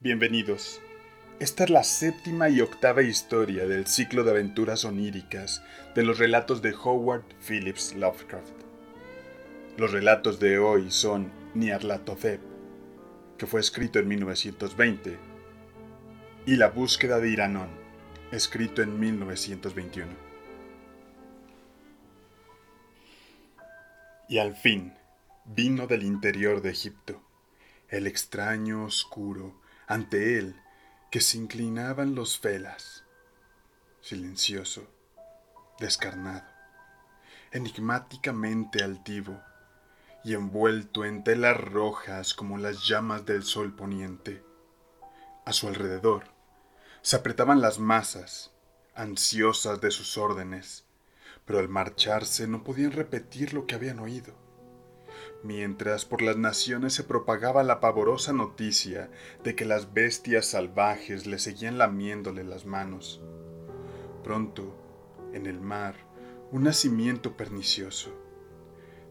Bienvenidos. Esta es la séptima y octava historia del ciclo de aventuras oníricas de los relatos de Howard Phillips Lovecraft. Los relatos de hoy son Nyarlathotep, que fue escrito en 1920, y La búsqueda de Iranón, escrito en 1921. Y al fin, vino del interior de Egipto, el extraño oscuro, ante él que se inclinaban los felas, silencioso, descarnado, enigmáticamente altivo y envuelto en telas rojas como las llamas del sol poniente. A su alrededor se apretaban las masas, ansiosas de sus órdenes, pero al marcharse no podían repetir lo que habían oído mientras por las naciones se propagaba la pavorosa noticia de que las bestias salvajes le seguían lamiéndole las manos. Pronto, en el mar, un nacimiento pernicioso.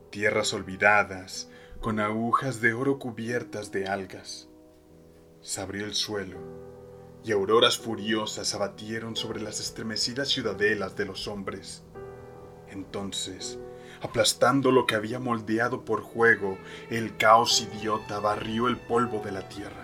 Tierras olvidadas, con agujas de oro cubiertas de algas. Se abrió el suelo, y auroras furiosas abatieron sobre las estremecidas ciudadelas de los hombres. Entonces, aplastando lo que había moldeado por juego, el caos idiota barrió el polvo de la tierra.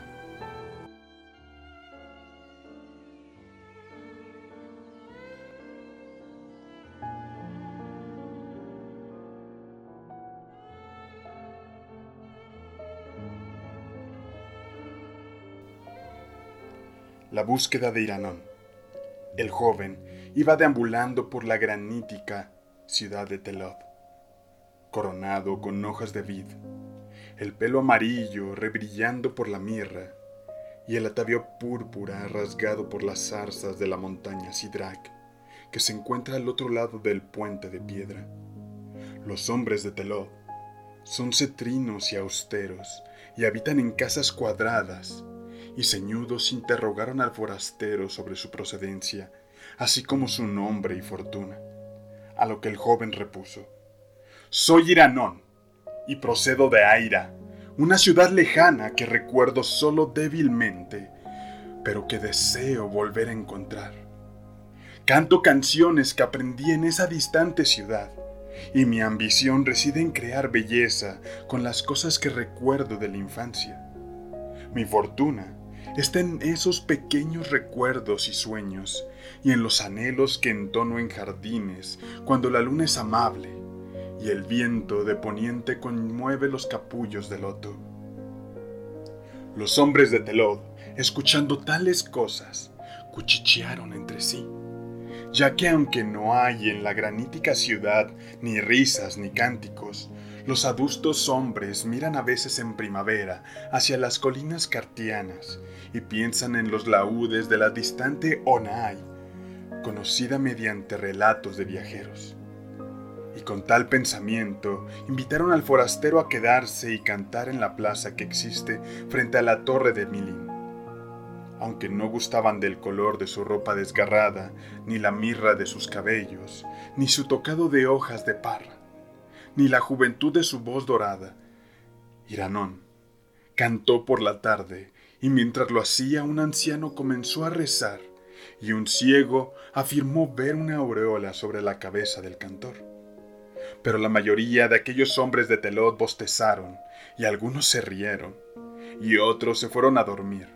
La búsqueda de Iranón. El joven iba deambulando por la granítica ciudad de Telod coronado con hojas de vid, el pelo amarillo rebrillando por la mirra y el atavío púrpura rasgado por las zarzas de la montaña Sidrak, que se encuentra al otro lado del puente de piedra. Los hombres de Telod son cetrinos y austeros y habitan en casas cuadradas, y ceñudos interrogaron al forastero sobre su procedencia, así como su nombre y fortuna. A lo que el joven repuso, soy Iranón y procedo de Aira, una ciudad lejana que recuerdo solo débilmente, pero que deseo volver a encontrar. Canto canciones que aprendí en esa distante ciudad, y mi ambición reside en crear belleza con las cosas que recuerdo de la infancia. Mi fortuna está en esos pequeños recuerdos y sueños, y en los anhelos que entono en jardines cuando la luna es amable y el viento de poniente conmueve los capullos del loto. Los hombres de Telod, escuchando tales cosas, cuchichearon entre sí, ya que aunque no hay en la granítica ciudad ni risas ni cánticos, los adustos hombres miran a veces en primavera hacia las colinas cartianas y piensan en los laúdes de la distante Onai, conocida mediante relatos de viajeros y con tal pensamiento invitaron al forastero a quedarse y cantar en la plaza que existe frente a la torre de Milín. Aunque no gustaban del color de su ropa desgarrada, ni la mirra de sus cabellos, ni su tocado de hojas de parra, ni la juventud de su voz dorada, Iranón cantó por la tarde, y mientras lo hacía un anciano comenzó a rezar, y un ciego afirmó ver una aureola sobre la cabeza del cantor pero la mayoría de aquellos hombres de Telot bostezaron, y algunos se rieron, y otros se fueron a dormir,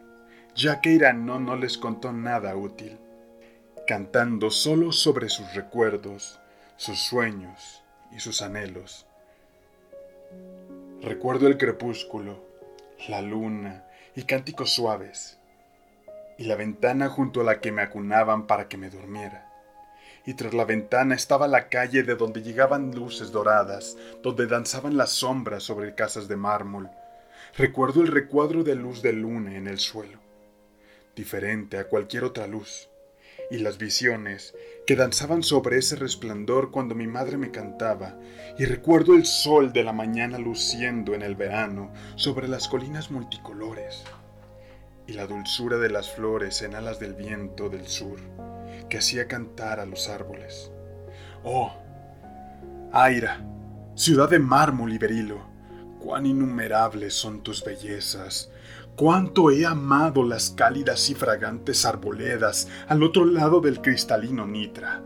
ya que Iranón no les contó nada útil, cantando solo sobre sus recuerdos, sus sueños y sus anhelos. Recuerdo el crepúsculo, la luna y cánticos suaves, y la ventana junto a la que me acunaban para que me durmiera y tras la ventana estaba la calle de donde llegaban luces doradas, donde danzaban las sombras sobre casas de mármol. Recuerdo el recuadro de luz de luna en el suelo, diferente a cualquier otra luz, y las visiones que danzaban sobre ese resplandor cuando mi madre me cantaba, y recuerdo el sol de la mañana luciendo en el verano sobre las colinas multicolores, y la dulzura de las flores en alas del viento del sur que hacía cantar a los árboles. Oh, Aira, ciudad de mármol y berilo, cuán innumerables son tus bellezas, cuánto he amado las cálidas y fragantes arboledas al otro lado del cristalino Nitra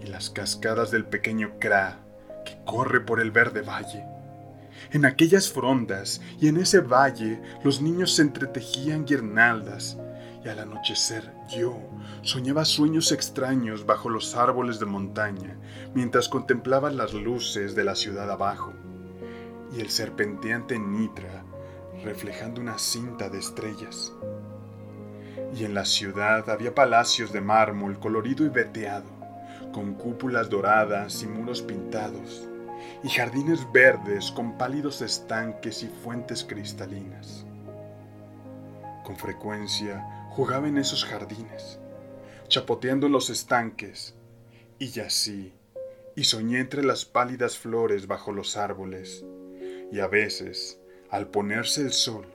y las cascadas del pequeño Kra que corre por el verde valle. En aquellas frondas y en ese valle los niños se entretejían guirnaldas y al anochecer yo soñaba sueños extraños bajo los árboles de montaña mientras contemplaba las luces de la ciudad abajo y el serpenteante Nitra reflejando una cinta de estrellas. Y en la ciudad había palacios de mármol colorido y veteado, con cúpulas doradas y muros pintados, y jardines verdes con pálidos estanques y fuentes cristalinas. Con frecuencia jugaba en esos jardines, chapoteando en los estanques, y yací, y soñé entre las pálidas flores bajo los árboles, y a veces, al ponerse el sol,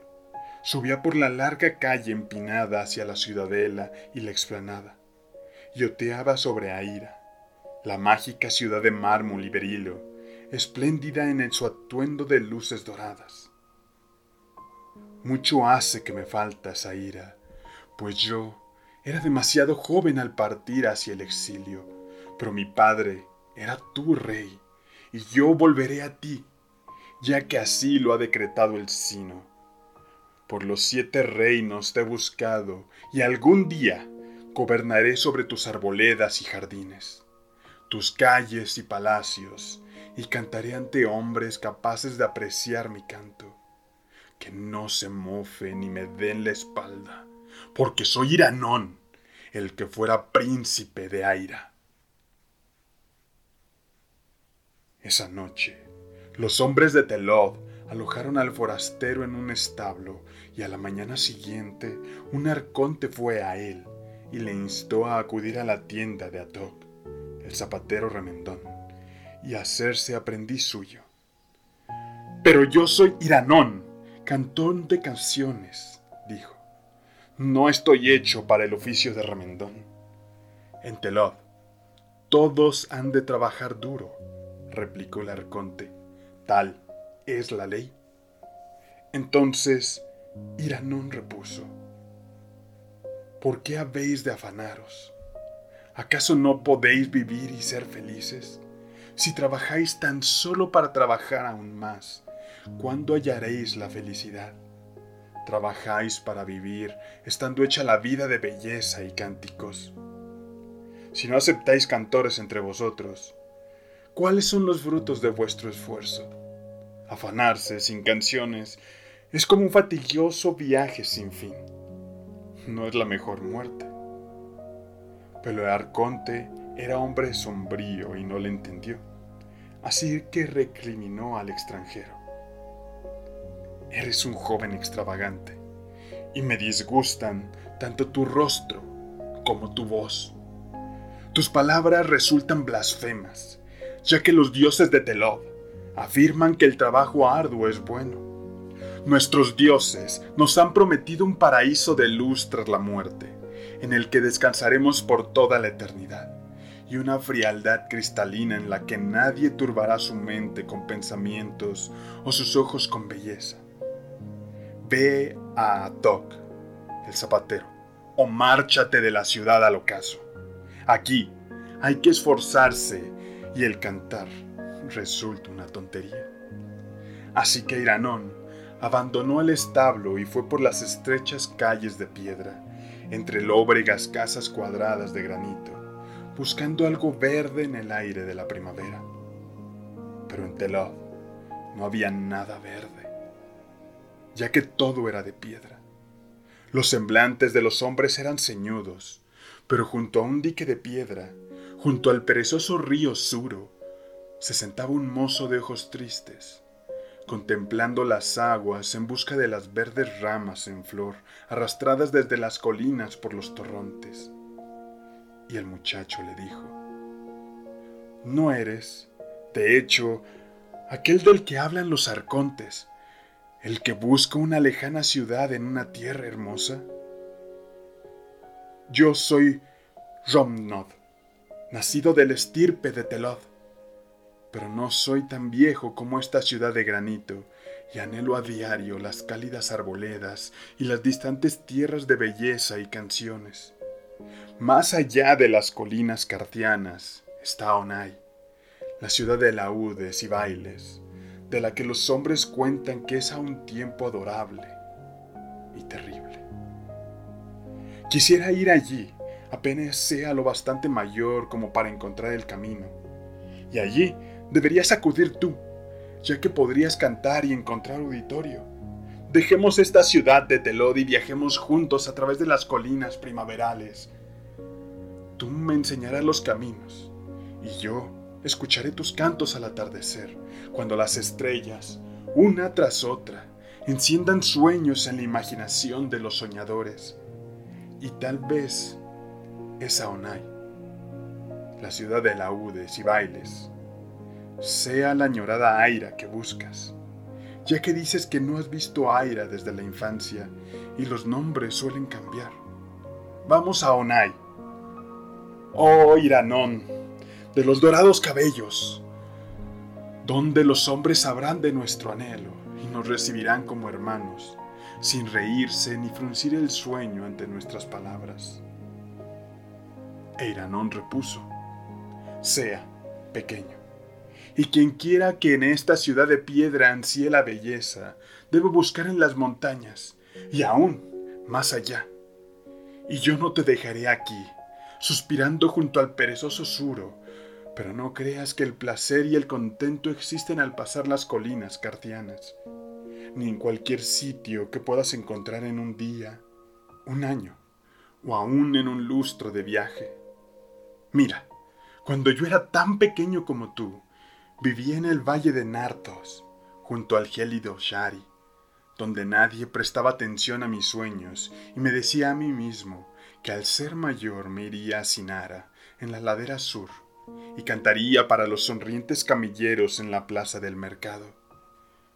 subía por la larga calle empinada hacia la ciudadela y la explanada, y oteaba sobre Aira, la mágica ciudad de mármol y berilo, espléndida en su atuendo de luces doradas. Mucho hace que me falta Zaira, pues yo era demasiado joven al partir hacia el exilio, pero mi padre era tu rey, y yo volveré a ti ya que así lo ha decretado el sino. Por los siete reinos te he buscado, y algún día gobernaré sobre tus arboledas y jardines, tus calles y palacios, y cantaré ante hombres capaces de apreciar mi canto. Que no se mofen ni me den la espalda, porque soy Iranón, el que fuera príncipe de Aira. Esa noche los hombres de Telod alojaron al forastero en un establo y a la mañana siguiente un arconte fue a él y le instó a acudir a la tienda de Atok, el zapatero remendón, y hacerse aprendiz suyo. Pero yo soy Iranón, cantón de canciones, dijo. No estoy hecho para el oficio de remendón. En Telod, todos han de trabajar duro, replicó el arconte Tal es la ley. Entonces Iranón repuso, ¿por qué habéis de afanaros? ¿Acaso no podéis vivir y ser felices? Si trabajáis tan solo para trabajar aún más, ¿cuándo hallaréis la felicidad? Trabajáis para vivir, estando hecha la vida de belleza y cánticos. Si no aceptáis cantores entre vosotros, ¿Cuáles son los frutos de vuestro esfuerzo? Afanarse sin canciones es como un fatigioso viaje sin fin. No es la mejor muerte. Pero el arconte era hombre sombrío y no le entendió. Así que recriminó al extranjero. Eres un joven extravagante y me disgustan tanto tu rostro como tu voz. Tus palabras resultan blasfemas ya que los dioses de Telod afirman que el trabajo arduo es bueno. Nuestros dioses nos han prometido un paraíso de luz tras la muerte, en el que descansaremos por toda la eternidad, y una frialdad cristalina en la que nadie turbará su mente con pensamientos o sus ojos con belleza. Ve a Atok, el zapatero, o márchate de la ciudad al ocaso. Aquí hay que esforzarse y el cantar resulta una tontería. Así que Iranón abandonó el establo y fue por las estrechas calles de piedra, entre lóbregas casas cuadradas de granito, buscando algo verde en el aire de la primavera. Pero en Telod no había nada verde, ya que todo era de piedra. Los semblantes de los hombres eran ceñudos, pero junto a un dique de piedra Junto al perezoso río Suro se sentaba un mozo de ojos tristes, contemplando las aguas en busca de las verdes ramas en flor arrastradas desde las colinas por los torrontes. Y el muchacho le dijo, No eres, de hecho, aquel del que hablan los arcontes, el que busca una lejana ciudad en una tierra hermosa. Yo soy Romnod nacido del estirpe de Telod. Pero no soy tan viejo como esta ciudad de granito, y anhelo a diario las cálidas arboledas y las distantes tierras de belleza y canciones. Más allá de las colinas cartianas está Onai, la ciudad de laúdes y bailes, de la que los hombres cuentan que es a un tiempo adorable y terrible. Quisiera ir allí, apenas sea lo bastante mayor como para encontrar el camino, y allí deberías acudir tú, ya que podrías cantar y encontrar auditorio. Dejemos esta ciudad de Telod y viajemos juntos a través de las colinas primaverales. Tú me enseñarás los caminos y yo escucharé tus cantos al atardecer, cuando las estrellas, una tras otra, enciendan sueños en la imaginación de los soñadores. Y tal vez esa Onai, la ciudad de laudes y bailes, sea la añorada Aira que buscas, ya que dices que no has visto Aira desde la infancia y los nombres suelen cambiar. Vamos a Onai. Oh Iranón, de los dorados cabellos, donde los hombres sabrán de nuestro anhelo y nos recibirán como hermanos, sin reírse ni fruncir el sueño ante nuestras palabras. E Iranón repuso, sea pequeño y quien quiera que en esta ciudad de piedra ansíe la belleza, debe buscar en las montañas, y aún más allá. Y yo no te dejaré aquí, suspirando junto al perezoso suro, pero no creas que el placer y el contento existen al pasar las colinas cartianas, ni en cualquier sitio que puedas encontrar en un día, un año, o aún en un lustro de viaje. Mira, cuando yo era tan pequeño como tú, Vivía en el valle de Nartos, junto al gélido Shari, donde nadie prestaba atención a mis sueños y me decía a mí mismo que al ser mayor me iría a Sinara, en la ladera sur, y cantaría para los sonrientes camilleros en la plaza del mercado.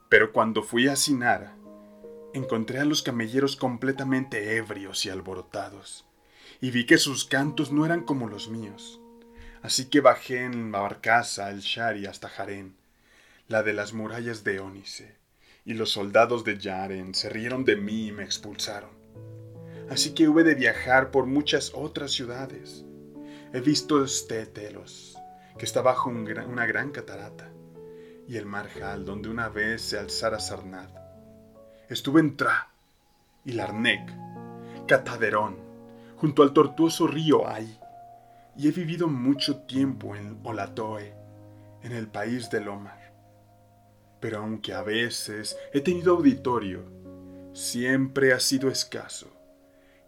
Pero cuando fui a Sinara, encontré a los camelleros completamente ebrios y alborotados, y vi que sus cantos no eran como los míos Así que bajé en la barcaza al Shari hasta Jarén, la de las murallas de Ónice, y los soldados de Yaren se rieron de mí y me expulsaron. Así que hube de viajar por muchas otras ciudades. He visto Estételos, que está bajo una gran catarata, y el marjal donde una vez se alzara Sarnad. Estuve en Tra y Larnec, Cataderón, junto al tortuoso río Ay, y he vivido mucho tiempo en Olatoe, en el país del Omar. Pero aunque a veces he tenido auditorio, siempre ha sido escaso,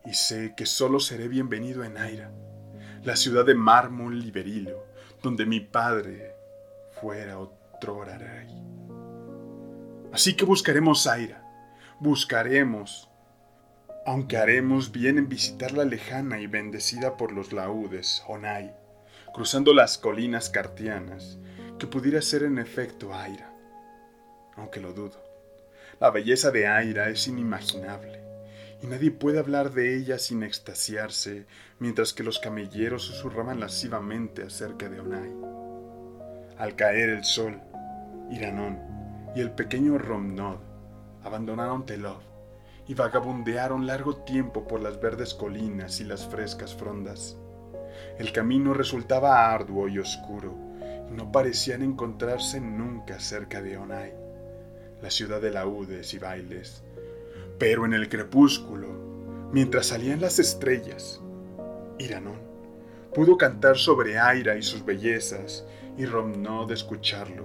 y sé que solo seré bienvenido en Aira, la ciudad de mármol y berilo, donde mi padre fuera otro rey. Así que buscaremos Aira, buscaremos aunque haremos bien en visitar la lejana y bendecida por los laúdes, Onai, cruzando las colinas cartianas, que pudiera ser en efecto Aira, aunque lo dudo. La belleza de Aira es inimaginable, y nadie puede hablar de ella sin extasiarse, mientras que los camelleros susurraban lascivamente acerca de Onai. Al caer el sol, Iranón y el pequeño Romnod abandonaron Telov y vagabundearon largo tiempo por las verdes colinas y las frescas frondas. El camino resultaba arduo y oscuro, y no parecían encontrarse nunca cerca de Onai, la ciudad de laúdes y bailes. Pero en el crepúsculo, mientras salían las estrellas, Iranón pudo cantar sobre Aira y sus bellezas, y Romnó de escucharlo,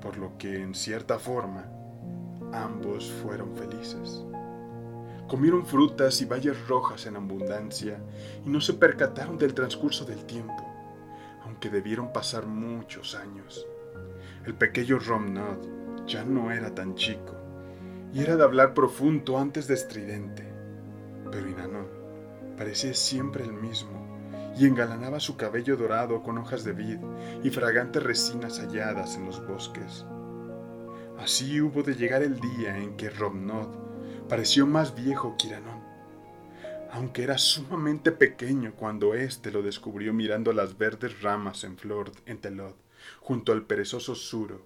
por lo que, en cierta forma, ambos fueron felices. Comieron frutas y bayas rojas en abundancia y no se percataron del transcurso del tiempo, aunque debieron pasar muchos años. El pequeño Romnod ya no era tan chico y era de hablar profundo antes de estridente, pero Inanón parecía siempre el mismo y engalanaba su cabello dorado con hojas de vid y fragantes resinas halladas en los bosques. Así hubo de llegar el día en que Romnod pareció más viejo que Iranón, aunque era sumamente pequeño cuando éste lo descubrió mirando las verdes ramas en flor en Telod, junto al perezoso suro,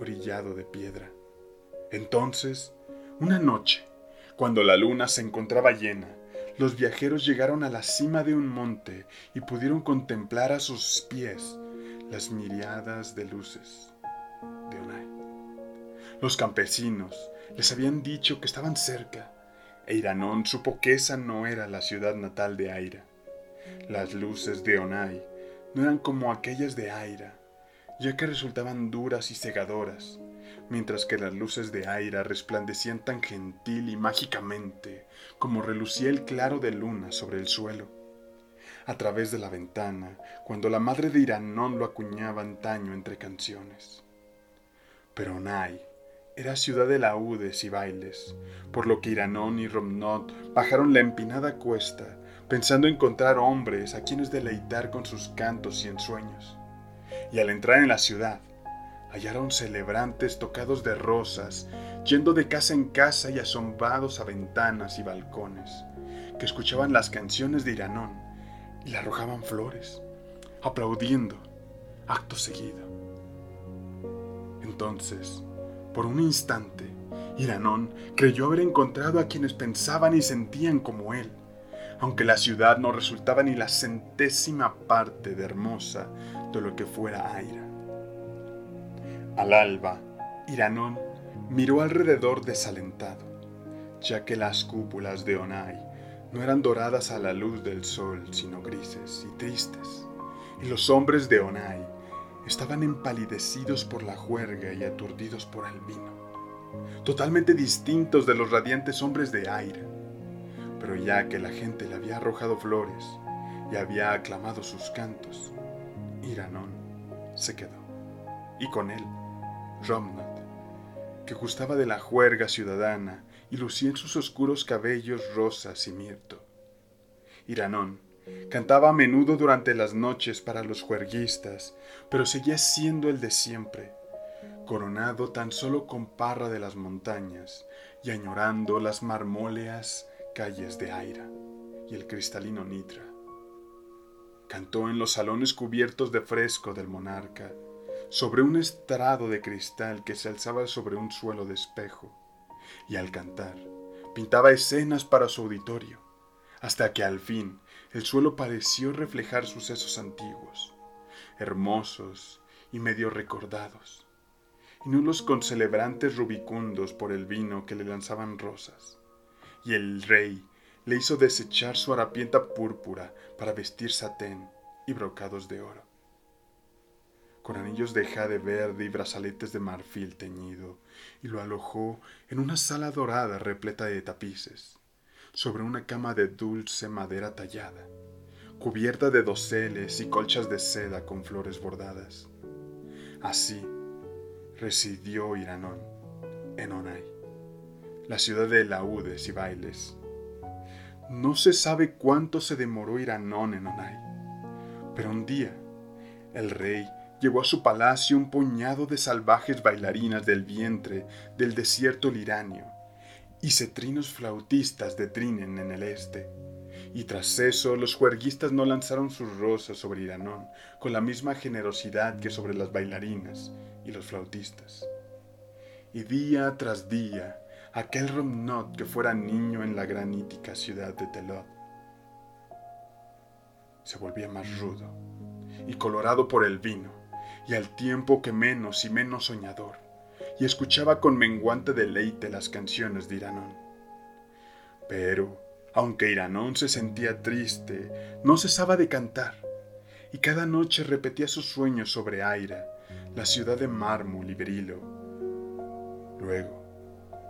orillado de piedra. Entonces, una noche, cuando la luna se encontraba llena, los viajeros llegaron a la cima de un monte y pudieron contemplar a sus pies las miriadas de luces de Onai. Los campesinos les habían dicho que estaban cerca, e Iranón supo que esa no era la ciudad natal de Aira. Las luces de Onai no eran como aquellas de Aira, ya que resultaban duras y cegadoras, mientras que las luces de Aira resplandecían tan gentil y mágicamente como relucía el claro de luna sobre el suelo. A través de la ventana, cuando la madre de Iranón lo acuñaba antaño entre canciones. Pero Onai era ciudad de laúdes y bailes, por lo que Iranón y Romnot bajaron la empinada cuesta, pensando encontrar hombres a quienes deleitar con sus cantos y ensueños. Y al entrar en la ciudad, hallaron celebrantes tocados de rosas, yendo de casa en casa y asombrados a ventanas y balcones, que escuchaban las canciones de Iranón y le arrojaban flores, aplaudiendo acto seguido. Entonces, por un instante, Iranón creyó haber encontrado a quienes pensaban y sentían como él, aunque la ciudad no resultaba ni la centésima parte de hermosa de lo que fuera Aira. Al alba, Iranón miró alrededor desalentado, ya que las cúpulas de Onai no eran doradas a la luz del sol, sino grises y tristes, y los hombres de Onai estaban empalidecidos por la juerga y aturdidos por el vino, totalmente distintos de los radiantes hombres de aire. Pero ya que la gente le había arrojado flores y había aclamado sus cantos, Iranón se quedó, y con él Romnat, que gustaba de la juerga ciudadana y lucía en sus oscuros cabellos rosas y mirto. Iranón Cantaba a menudo durante las noches para los juerguistas, pero seguía siendo el de siempre, coronado tan solo con parra de las montañas y añorando las marmóleas calles de Aira y el cristalino Nitra. Cantó en los salones cubiertos de fresco del monarca, sobre un estrado de cristal que se alzaba sobre un suelo de espejo, y al cantar, pintaba escenas para su auditorio, hasta que al fin el suelo pareció reflejar sucesos antiguos, hermosos y medio recordados, y nulos con celebrantes rubicundos por el vino que le lanzaban rosas. Y el rey le hizo desechar su harapienta púrpura para vestir satén y brocados de oro, con anillos de jade verde y brazaletes de marfil teñido, y lo alojó en una sala dorada repleta de tapices sobre una cama de dulce madera tallada, cubierta de doseles y colchas de seda con flores bordadas. Así residió Iranón en Onai, la ciudad de laúdes y bailes. No se sabe cuánto se demoró Iranón en Onai, pero un día el rey llevó a su palacio un puñado de salvajes bailarinas del vientre del desierto liranio y cetrinos flautistas de Trinen en el este. Y tras eso, los juerguistas no lanzaron sus rosas sobre Iranón con la misma generosidad que sobre las bailarinas y los flautistas. Y día tras día, aquel Romnot que fuera niño en la granítica ciudad de Telot se volvía más rudo y colorado por el vino, y al tiempo que menos y menos soñador y escuchaba con menguante deleite las canciones de Iranón. Pero, aunque Iranón se sentía triste, no cesaba de cantar, y cada noche repetía sus sueños sobre Aira, la ciudad de mármol y berilo. Luego,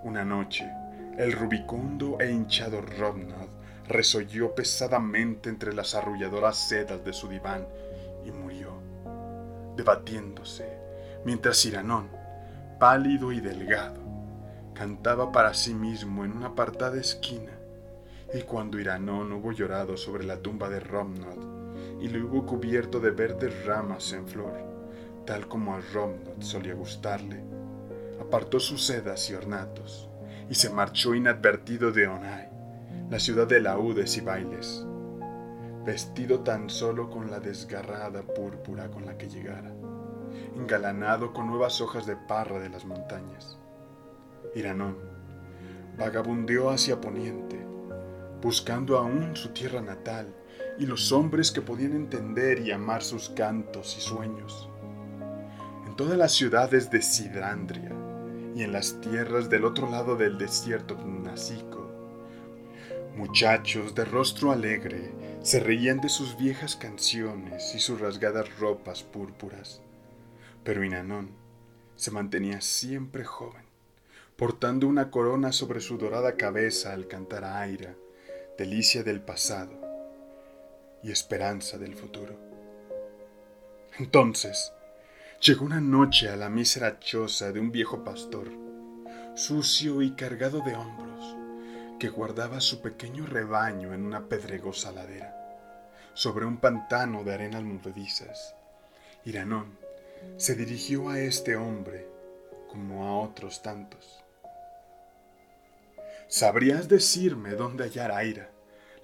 una noche, el rubicundo e hinchado Robnad resolló pesadamente entre las arrulladoras sedas de su diván y murió, debatiéndose, mientras Iranón, pálido y delgado, cantaba para sí mismo en una apartada esquina, y cuando Iranón hubo llorado sobre la tumba de Romnod y le hubo cubierto de verdes ramas en flor, tal como a Romnod solía gustarle, apartó sus sedas y ornatos y se marchó inadvertido de Onai, la ciudad de laúdes y bailes, vestido tan solo con la desgarrada púrpura con la que llegara engalanado con nuevas hojas de parra de las montañas. Iranón, vagabundeó hacia Poniente, buscando aún su tierra natal y los hombres que podían entender y amar sus cantos y sueños. En todas las ciudades de Sidandria y en las tierras del otro lado del desierto Nacico, muchachos de rostro alegre se reían de sus viejas canciones y sus rasgadas ropas púrpuras. Pero Inanón se mantenía siempre joven, portando una corona sobre su dorada cabeza al cantar a Aira, delicia del pasado y esperanza del futuro. Entonces, llegó una noche a la mísera choza de un viejo pastor, sucio y cargado de hombros, que guardaba su pequeño rebaño en una pedregosa ladera, sobre un pantano de arenas movedizas. Iranón se dirigió a este hombre como a otros tantos. ¿Sabrías decirme dónde hallar Aira,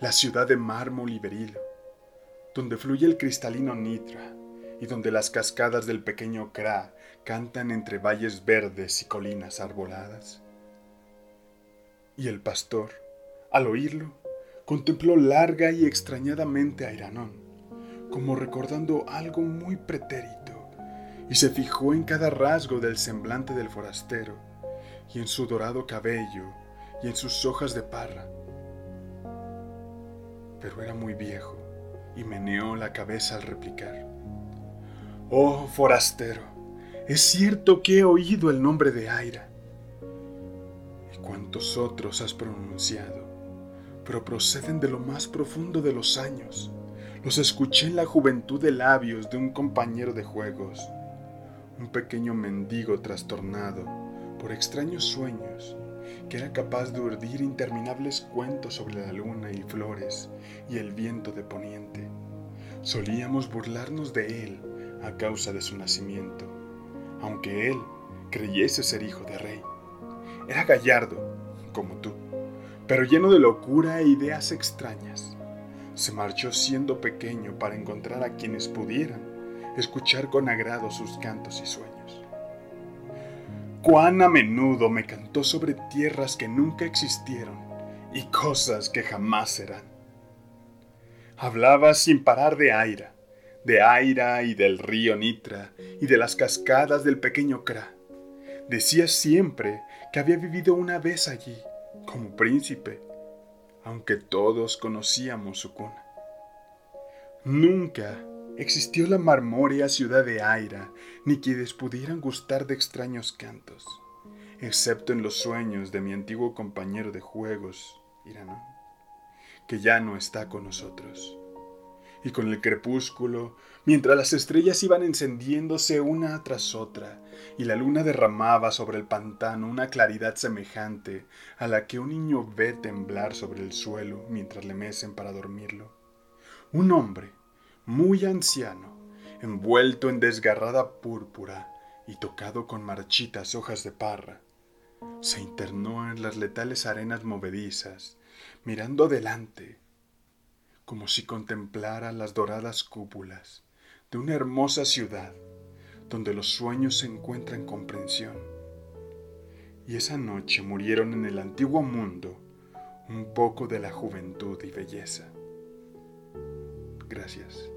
la ciudad de mármol y berilo, donde fluye el cristalino Nitra y donde las cascadas del pequeño Kra cantan entre valles verdes y colinas arboladas? Y el pastor, al oírlo, contempló larga y extrañadamente a Iranón, como recordando algo muy pretérito y se fijó en cada rasgo del semblante del forastero, y en su dorado cabello, y en sus hojas de parra. Pero era muy viejo, y meneó la cabeza al replicar. Oh, forastero, es cierto que he oído el nombre de Aira. ¿Y cuántos otros has pronunciado? Pero proceden de lo más profundo de los años. Los escuché en la juventud de labios de un compañero de juegos un pequeño mendigo trastornado por extraños sueños, que era capaz de urdir interminables cuentos sobre la luna y flores y el viento de poniente. Solíamos burlarnos de él a causa de su nacimiento, aunque él creyese ser hijo de rey. Era gallardo, como tú, pero lleno de locura e ideas extrañas. Se marchó siendo pequeño para encontrar a quienes pudieran escuchar con agrado sus cantos y sueños. Cuán a menudo me cantó sobre tierras que nunca existieron y cosas que jamás serán. Hablaba sin parar de Aira, de Aira y del río Nitra y de las cascadas del pequeño Kra. Decía siempre que había vivido una vez allí, como príncipe, aunque todos conocíamos su cuna. Nunca existió la marmórea ciudad de Aira, ni quienes pudieran gustar de extraños cantos, excepto en los sueños de mi antiguo compañero de juegos, Irano, que ya no está con nosotros. Y con el crepúsculo, mientras las estrellas iban encendiéndose una tras otra, y la luna derramaba sobre el pantano una claridad semejante a la que un niño ve temblar sobre el suelo mientras le mecen para dormirlo, un hombre, muy anciano, envuelto en desgarrada púrpura y tocado con marchitas hojas de parra, se internó en las letales arenas movedizas, mirando adelante, como si contemplara las doradas cúpulas de una hermosa ciudad donde los sueños se encuentran comprensión. Y esa noche murieron en el antiguo mundo un poco de la juventud y belleza. Gracias.